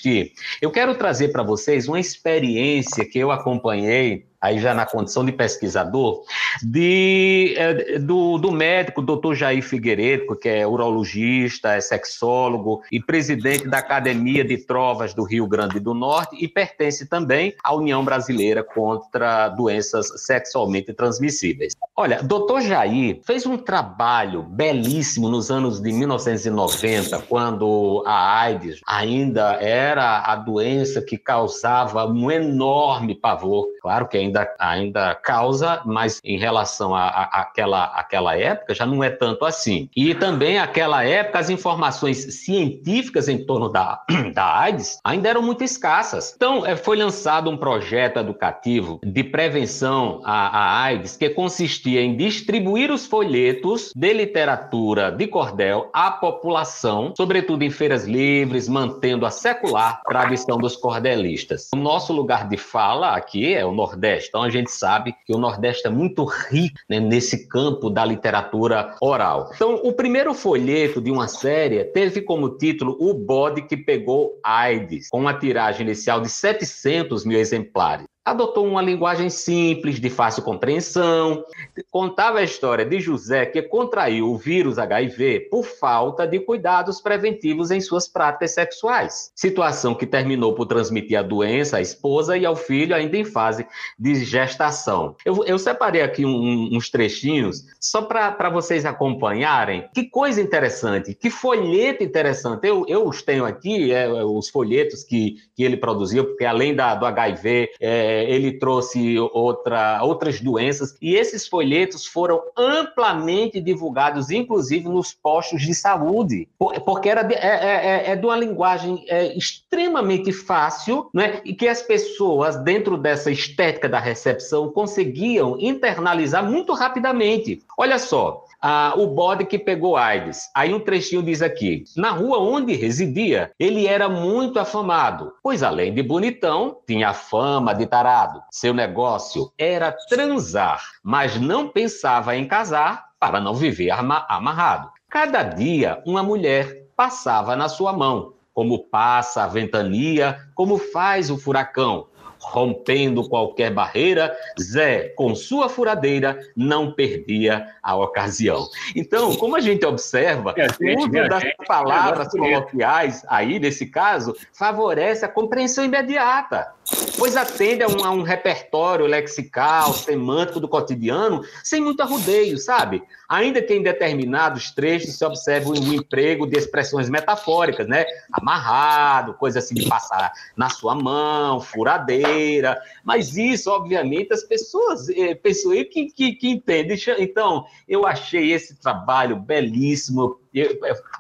S2: Eu quero trazer para vocês uma experiência que eu acompanhei aí já na condição de pesquisador, de, é, do, do médico doutor Jair Figueiredo, que é urologista, é sexólogo e presidente da Academia de Trovas do Rio Grande do Norte e pertence também à União Brasileira contra Doenças Sexualmente Transmissíveis. Olha, doutor Jair fez um trabalho belíssimo nos anos de 1990, quando a AIDS ainda era a doença que causava um enorme pavor. Claro que ainda ainda, ainda causa, mas em relação àquela aquela época já não é tanto assim. E também aquela época as informações científicas em torno da, da AIDS ainda eram muito escassas. Então é, foi lançado um projeto educativo de prevenção à, à AIDS que consistia em distribuir os folhetos de literatura de cordel à população, sobretudo em feiras livres, mantendo a secular tradição dos cordelistas. O nosso lugar de fala aqui é o Nordeste Então a gente sabe que o Nordeste é muito rico né, nesse campo da literatura oral. Então o primeiro folheto de uma série teve como título O Bode que Pegou AIDS, com uma tiragem inicial de 700 mil exemplares adotou uma linguagem simples, de fácil compreensão, contava a história de José que contraiu o vírus HIV por falta de cuidados preventivos em suas práticas sexuais, situação que terminou por transmitir a doença à esposa e ao filho ainda em fase de gestação. Eu, eu separei aqui um, uns trechinhos só para vocês acompanharem. Que coisa interessante, que folheto interessante. Eu, eu os tenho aqui, é, os folhetos que, que ele produziu, porque além da, do HIV, é, é, ele trouxe outra, outras doenças, e esses folhetos foram amplamente divulgados, inclusive nos postos de saúde, porque era de, é, é, é, é de uma linguagem é, extremamente fácil, né, e que as pessoas, dentro dessa estética da recepção, conseguiam internalizar muito rapidamente. Olha só, ah, o bode que pegou AIDS. Aí um trechinho diz aqui: na rua onde residia, ele era muito afamado, pois além de bonitão, tinha fama de tarado. Seu negócio era transar, mas não pensava em casar para não viver amarrado. Cada dia, uma mulher passava na sua mão, como passa a ventania, como faz o furacão rompendo qualquer barreira, Zé, com sua furadeira, não perdia a ocasião. Então, como a gente observa, o uso das palavras coloquiais, aí nesse caso, favorece a compreensão imediata, pois atende a um, a um repertório lexical, semântico do cotidiano, sem muito arrudeio, sabe? Ainda que em determinados trechos se observe um emprego de expressões metafóricas, né? Amarrado, coisa assim de passar na sua mão, furadeira. Mas isso, obviamente, as pessoas, é, pessoas que, que, que entendem. Então, eu achei esse trabalho belíssimo, eu,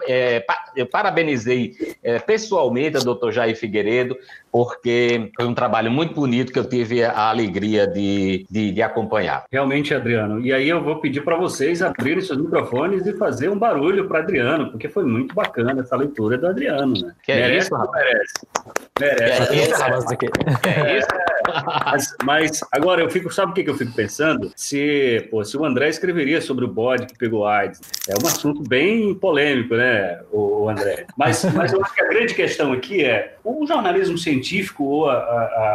S2: é, eu parabenizei é, pessoalmente a doutor Jair Figueiredo, porque foi um trabalho muito bonito que eu tive a alegria de, de, de acompanhar.
S1: Realmente, Adriano. E aí eu vou pedir para vocês abrirem seus microfones e fazer um barulho para Adriano, porque foi muito bacana essa leitura do Adriano, né?
S2: Que é isso, rapaz? Merece. Merece.
S1: É isso, rapaz. É isso. Mas, mas, agora eu fico, sabe o que, que eu fico pensando? Se, pô, se o André escreveria sobre o bode que pegou AIDS, é um assunto bem polêmico, né, o André? Mas, mas eu acho que a grande questão aqui é o jornalismo científico ou a,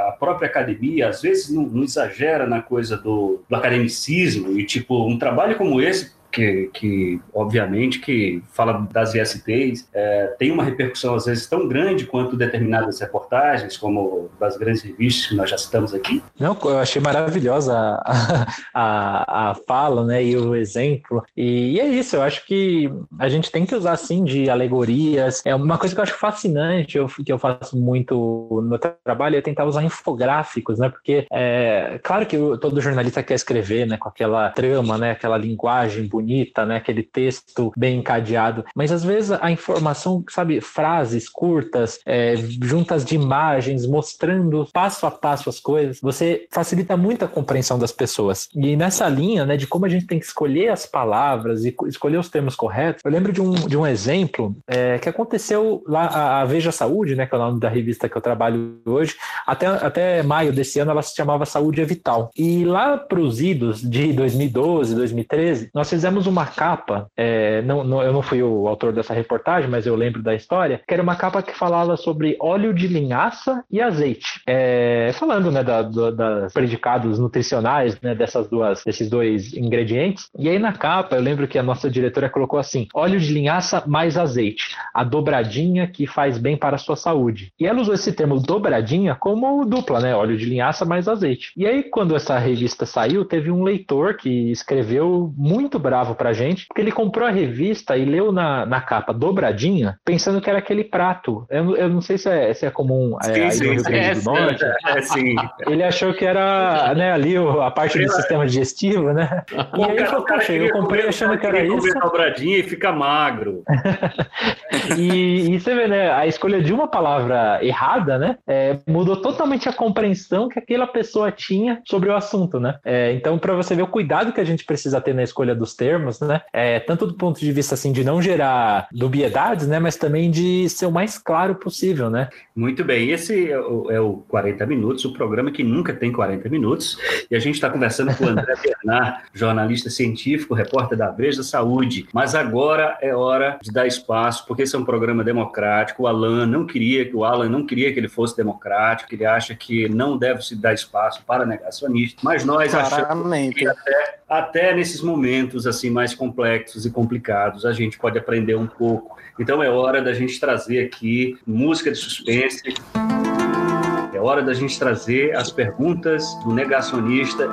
S1: a própria academia às vezes não, não exagera na coisa do, do academicismo e tipo um trabalho como esse que, que obviamente que fala das ISTs, é, tem uma repercussão às vezes tão grande quanto determinadas reportagens, como das grandes revistas que nós já citamos aqui?
S6: Não, eu achei maravilhosa a, a, a fala, né, e o exemplo, e, e, é isso, eu acho que a gente tem que usar, assim, de alegorias, é uma coisa que eu acho fascinante, eu, que eu faço muito no meu trabalho, é tentar usar infográficos, né, porque, é, claro que todo jornalista quer escrever, né, com aquela trama, né, aquela linguagem bonita, bonita, né? Aquele texto bem encadeado. Mas às vezes a informação, sabe, frases curtas, é, juntas de imagens, mostrando passo a passo as coisas, você facilita muito a compreensão das pessoas. E nessa linha, né, de como a gente tem que escolher as palavras e escolher os termos corretos, eu lembro de um, de um exemplo é, que aconteceu lá, a, a Veja Saúde, né, que é o nome da revista que eu trabalho hoje, até, até maio desse ano ela se chamava Saúde é Vital. E lá para os idos de 2012, 2013, nós fizemos uma capa, é, não, não, eu não fui o autor dessa reportagem, mas eu lembro da história, que era uma capa que falava sobre óleo de linhaça e azeite. É, falando né, da, da, das predicados nutricionais né, dessas duas, desses dois ingredientes. E aí na capa, eu lembro que a nossa diretora colocou assim: óleo de linhaça mais azeite, a dobradinha que faz bem para a sua saúde. E ela usou esse termo dobradinha como dupla, né? Óleo de linhaça mais azeite. E aí, quando essa revista saiu, teve um leitor que escreveu muito bravo pra gente, porque ele comprou a revista e leu na, na capa dobradinha, pensando que era aquele prato. Eu, eu não sei se é, se é comum é, sim, aí sim, no Rio Grande do Norte. É, sim. Ele achou que era né, ali a parte do sistema digestivo, né?
S1: E aí falou, poxa, eu comprei achando que era isso. dobradinha e fica magro.
S6: e, e, você vê, né? A escolha de uma palavra errada, né? É, mudou totalmente a compreensão que aquela pessoa tinha sobre o assunto, né? É, então, para você ver o cuidado que a gente precisa ter na escolha dos termos, né? É, tanto do ponto de vista assim de não gerar dubiedades, né? Mas também de ser o mais claro possível, né?
S1: Muito bem. Esse é o, é o 40 Minutos, o programa que nunca tem 40 minutos. E a gente está conversando com o André Bernard, jornalista científico, repórter da Veja Saúde. Mas agora é hora de dar espaço, porque esse é um programa democrático. O Alan não queria, o Alan não queria que ele fosse democrático, ele acha que não deve se dar espaço para negacionistas. Mas nós Claramente. achamos que até, até nesses momentos assim mais complexos e complicados, a gente pode aprender um pouco. Então é hora da gente trazer aqui música de suspense. É hora da gente trazer as perguntas do negacionista.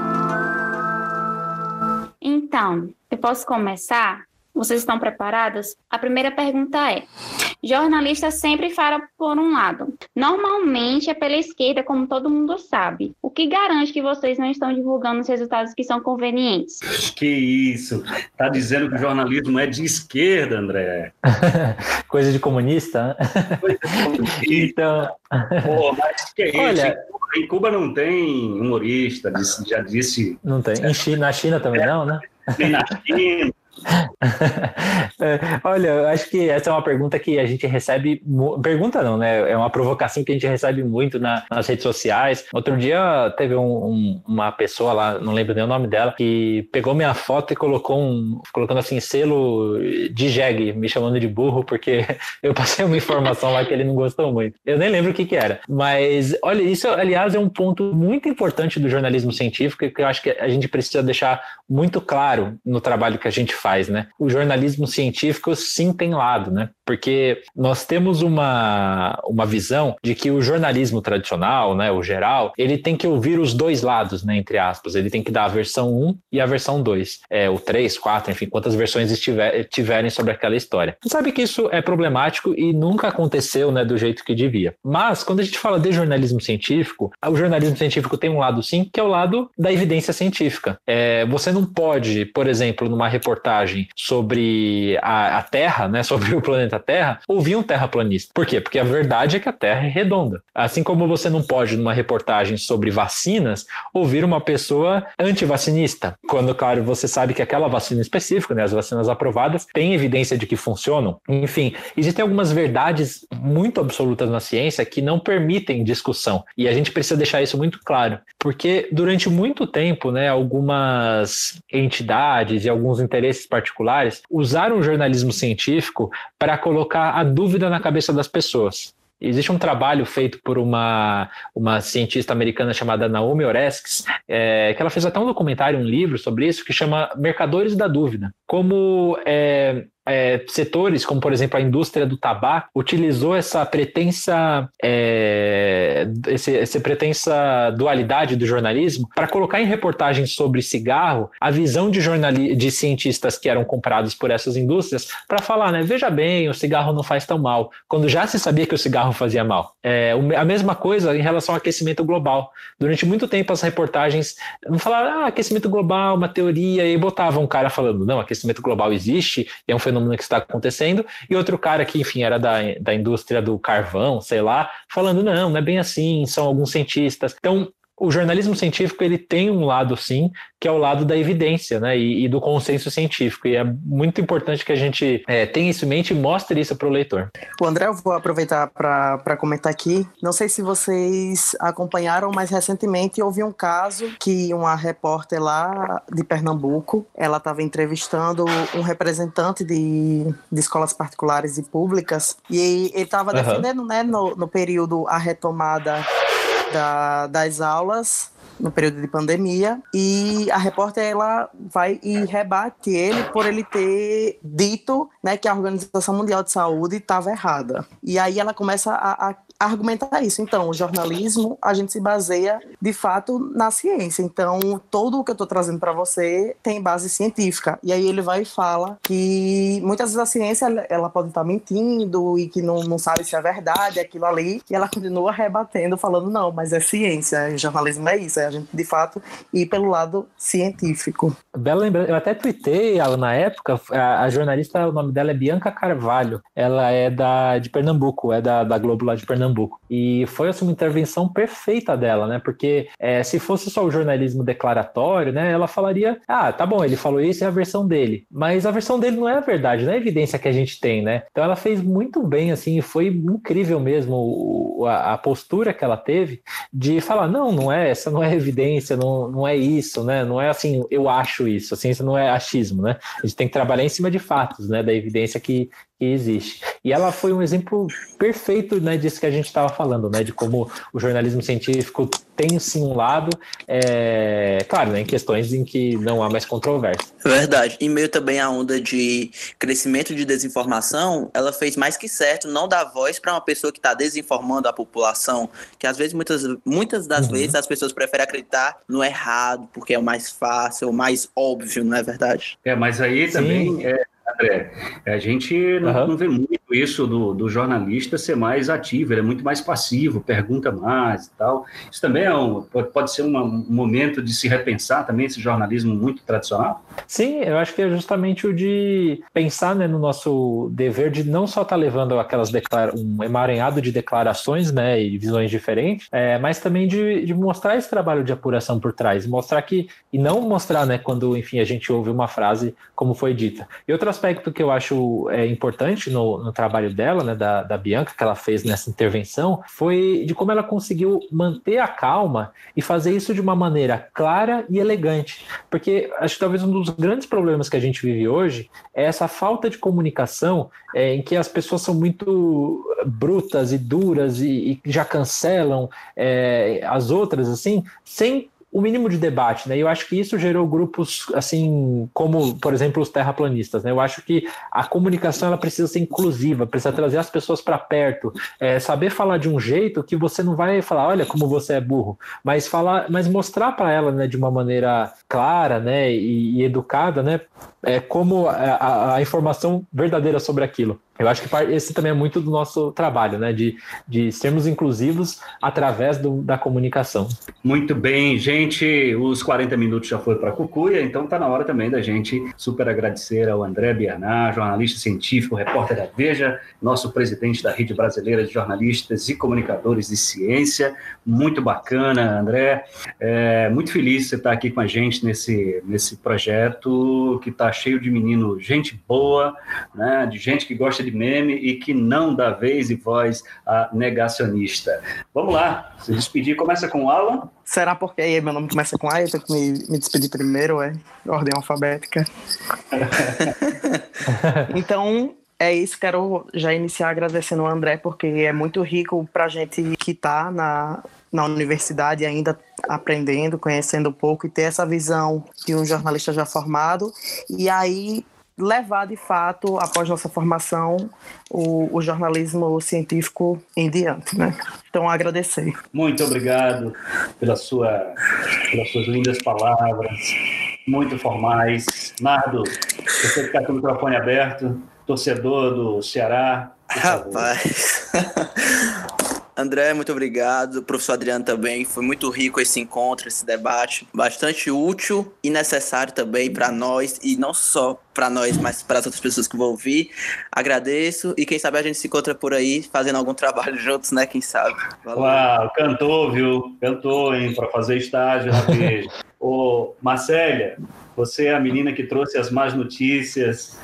S3: Então, eu posso começar? Vocês estão preparados? A primeira pergunta é: jornalista sempre fala por um lado. Normalmente é pela esquerda, como todo mundo sabe. O que garante que vocês não estão divulgando os resultados que são convenientes?
S1: Que isso? Tá dizendo que o jornalismo é de esquerda, André?
S6: Coisa de comunista? Né? Coisa de comunista.
S1: então. Pô, mas que é isso? Olha, em Cuba não tem humorista, já disse.
S6: Não tem. China, na China também é, não, né?
S1: Nem na China.
S6: É, olha, acho que essa é uma pergunta que a gente recebe. Pergunta não, né? É uma provocação que a gente recebe muito na, nas redes sociais. Outro dia teve um, um, uma pessoa lá, não lembro nem o nome dela, que pegou minha foto e colocou um. colocando assim, selo de jegue, me chamando de burro, porque eu passei uma informação lá que ele não gostou muito. Eu nem lembro o que, que era. Mas, olha, isso, aliás, é um ponto muito importante do jornalismo científico que eu acho que a gente precisa deixar muito claro no trabalho que a gente faz, né? O jornalismo científico sim tem lado, né? Porque nós temos uma, uma visão de que o jornalismo tradicional, né, o geral, ele tem que ouvir os dois lados, né, entre aspas. Ele tem que dar a versão 1 e a versão 2. É, o 3, 4, enfim, quantas versões estiver, tiverem sobre aquela história. Você sabe que isso é problemático e nunca aconteceu, né, do jeito que devia. Mas, quando a gente fala de jornalismo científico, o jornalismo científico tem um lado sim, que é o lado da evidência científica. É, você não pode, por exemplo, numa reportagem sobre a, a Terra, né, sobre o planeta Terra, ouvir um terraplanista. Por quê? Porque a verdade é que a Terra é redonda. Assim como você não pode, numa reportagem sobre vacinas, ouvir uma pessoa antivacinista, quando, claro, você sabe que aquela vacina específica, né, as vacinas aprovadas, tem evidência de que funcionam. Enfim, existem algumas verdades muito absolutas na ciência que não permitem discussão. E a gente precisa deixar isso muito claro, porque durante muito tempo, né, algumas entidades e alguns interesses particulares usaram o jornalismo científico para colocar a dúvida na cabeça das pessoas. Existe um trabalho feito por uma, uma cientista americana chamada Naomi Oreskes, é, que ela fez até um documentário, um livro sobre isso, que chama Mercadores da Dúvida. Como é, é, setores, como por exemplo a indústria do tabaco, utilizou essa pretensa, é, esse, essa pretensa dualidade do jornalismo para colocar em reportagens sobre cigarro a visão de, de cientistas que eram comprados por essas indústrias para falar, né? Veja bem, o cigarro não faz tão mal, quando já se sabia que o cigarro fazia mal. É, a mesma coisa em relação ao aquecimento global. Durante muito tempo as reportagens não falaram, ah, aquecimento global, uma teoria, e botavam um cara falando, não, aquecimento global existe, é um fenômeno que está acontecendo, e outro cara que, enfim, era da, da indústria do carvão, sei lá, falando, não, não é bem assim, são alguns cientistas. Então, o jornalismo científico ele tem um lado sim, que é o lado da evidência, né, e, e do consenso científico. E é muito importante que a gente é, tenha isso em mente e mostre isso para o leitor.
S4: O André, eu vou aproveitar para comentar aqui. Não sei se vocês acompanharam, mas recentemente houve um caso que uma repórter lá de Pernambuco, ela estava entrevistando um representante de, de escolas particulares e públicas e ele estava uhum. defendendo, né, no, no período a retomada da, das aulas no período de pandemia e a repórter ela vai e rebate ele por ele ter dito né, que a Organização Mundial de Saúde estava errada. E aí ela começa a, a argumentar isso. Então, o jornalismo, a gente se baseia, de fato, na ciência. Então, todo o que eu estou trazendo para você tem base científica. E aí ele vai e fala que muitas vezes a ciência, ela pode estar tá mentindo e que não, não sabe se é verdade, aquilo ali, e ela continua rebatendo, falando, não, mas é ciência, o jornalismo é isso, é a gente, de fato, ir pelo lado científico.
S6: Bela lembrança, eu até tuitei na época, a, a, jornalista, o nome dela é Bianca Carvalho, ela é da, de Pernambuco, é da, da Globo lá de Pernambuco, Pernambuco. E foi assim, uma intervenção perfeita dela, né? Porque é, se fosse só o jornalismo declaratório, né? Ela falaria: ah, tá bom, ele falou isso, é a versão dele. Mas a versão dele não é a verdade, não é a evidência que a gente tem, né? Então ela fez muito bem, assim, foi incrível mesmo a, a postura que ela teve de falar: não, não é, essa não é evidência, não, não é isso, né? Não é assim, eu acho isso, a ciência não é achismo, né? A gente tem que trabalhar em cima de fatos, né? Da evidência que existe. E ela foi um exemplo perfeito né, disso que a gente estava falando, né, de como o jornalismo científico tem sim um lado, é, claro, né, em questões em que não há mais controvérsia.
S5: Verdade. E meio também a onda de crescimento de desinformação, ela fez mais que certo não dar voz para uma pessoa que está desinformando a população, que às vezes, muitas, muitas das uhum. vezes, as pessoas preferem acreditar no errado, porque é o mais fácil, o mais óbvio, não é verdade?
S1: É, mas aí também é, André, a gente não, uhum. não vê muito isso do, do, jornalista ser mais ativo, ele é muito mais passivo, pergunta mais e tal. Isso também é um, pode ser uma, um momento de se repensar também esse jornalismo muito tradicional?
S6: Sim, eu acho que é justamente o de pensar né, no nosso dever de não só estar tá levando aquelas um emaranhado de declarações né, e visões diferentes, é, mas também de, de, mostrar esse trabalho de apuração por trás, mostrar que, e não mostrar né, quando, enfim, a gente ouve uma frase como foi dita. E outro aspecto que eu acho é, importante no, no trabalho dela, né, da, da Bianca, que ela fez nessa intervenção, foi de como ela conseguiu manter a calma e fazer isso de uma maneira clara e elegante. Porque acho que talvez um dos grandes problemas que a gente vive hoje é essa falta de comunicação é, em que as pessoas são muito brutas e duras e, e já cancelam é, as outras, assim, sem o mínimo de debate, né? Eu acho que isso gerou grupos assim, como, por exemplo, os terraplanistas, né? Eu acho que a comunicação ela precisa ser inclusiva, precisa trazer as pessoas para perto, é, saber falar de um jeito que você não vai falar, olha como você é burro, mas falar, mas mostrar para ela, né, de uma maneira clara, né, e, e educada, né, é, como a, a, informação verdadeira sobre aquilo. Eu acho que esse também é muito do nosso trabalho, né? De, de sermos inclusivos através do, da comunicação.
S1: Muito bem, gente. Os 40 minutos já foram para Cucuia, então está na hora também da gente super agradecer ao André Bianar, jornalista científico, repórter da Veja, nosso presidente da Rede Brasileira de Jornalistas e Comunicadores de Ciência. Muito bacana, André. É, muito feliz de você estar aqui com a gente nesse, nesse projeto que está cheio de menino, gente boa, né? De gente que gosta de meme e que não dá vez e voz a negacionista. Vamos lá, se despedir. Começa com o Alan.
S4: Será porque aí meu nome começa com A, eu tenho que me, me despedir primeiro, é? Ordem alfabética. então, é isso, quero já iniciar agradecendo o André, porque é muito rico para gente que está na, na universidade ainda aprendendo, conhecendo um pouco e ter essa visão de um jornalista já formado. E aí levar de fato, após nossa formação, o, o jornalismo científico em diante. Né? Então, agradecer.
S1: Muito obrigado pela sua, pelas suas lindas palavras, muito formais. Nardo, você ficar com o microfone aberto, torcedor do Ceará.
S5: Rapaz. André, muito obrigado. Professor Adriano também. Foi muito rico esse encontro, esse debate. Bastante útil e necessário também para nós, e não só para nós, mas para as outras pessoas que vão ouvir. Agradeço e quem sabe a gente se encontra por aí fazendo algum trabalho juntos, né? Quem sabe.
S1: Valeu. Uau, cantou, viu? Cantou, hein? Para fazer estágio na vez. Ô, Marcélia, você é a menina que trouxe as más notícias.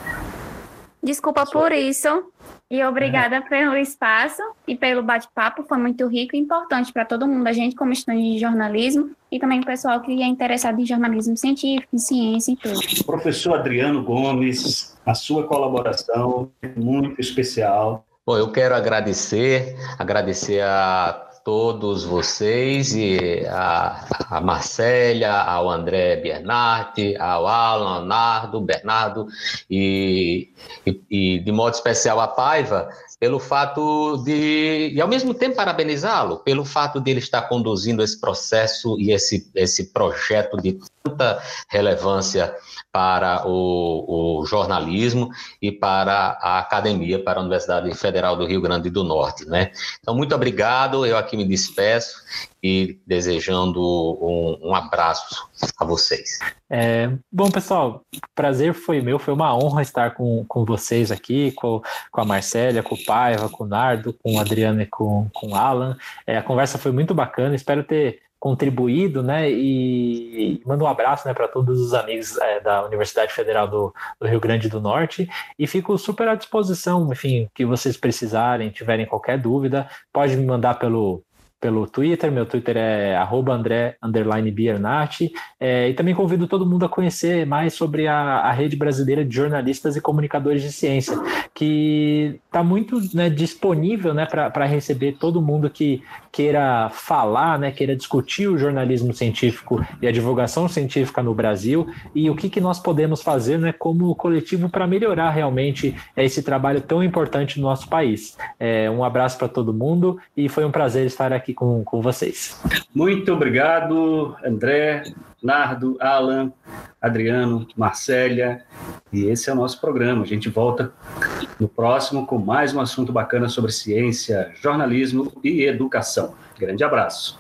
S3: Desculpa por isso. E obrigada uhum. pelo espaço e pelo bate-papo, foi muito rico e importante para todo mundo, a gente como estudante de jornalismo e também o pessoal que é interessado em jornalismo científico, em ciência e tudo.
S1: Professor Adriano Gomes, a sua colaboração é muito especial.
S2: Bom, eu quero agradecer, agradecer a todos vocês e a, a Marcélia, ao André Bernardi, ao Alan, Leonardo, Bernardo e, e, e, de modo especial a Paiva pelo fato de, e ao mesmo tempo parabenizá-lo pelo fato de ele estar conduzindo esse processo e esse, esse projeto de tanta relevância para o, o, jornalismo e para a academia, para a Universidade Federal do Rio Grande do Norte. Né? Então, muito obrigado, eu aqui me despeço e desejando um, um abraço a vocês.
S6: É, bom, pessoal, prazer foi meu, foi uma honra estar com, com vocês aqui, com, com a Marcélia, com o Paiva, com o Nardo, com o Adriano e com, com o Alan. É, a conversa foi muito bacana, espero ter contribuído, né? E, mando um abraço, né, para todos os amigos é, da Universidade Federal do, do, Rio Grande do Norte e fico super à disposição, enfim, que vocês precisarem, tiverem qualquer dúvida, pode me mandar pelo pelo Twitter, meu Twitter é André Biernati, é, e também convido todo mundo a conhecer mais sobre a, a rede brasileira de jornalistas e comunicadores de ciência, que está muito né, disponível né, para receber todo mundo que queira falar, né, queira discutir o jornalismo científico e a divulgação científica no Brasil e o que, que nós podemos fazer né, como coletivo para melhorar realmente esse trabalho tão importante no nosso país. É, um abraço para todo mundo e foi um prazer estar aqui com, com vocês.
S1: Muito obrigado, André, Nardo, Alan, Adriano, Marcélia. E esse é o nosso programa. A gente volta no próximo com mais um assunto bacana sobre ciência, jornalismo e educação. Grande abraço.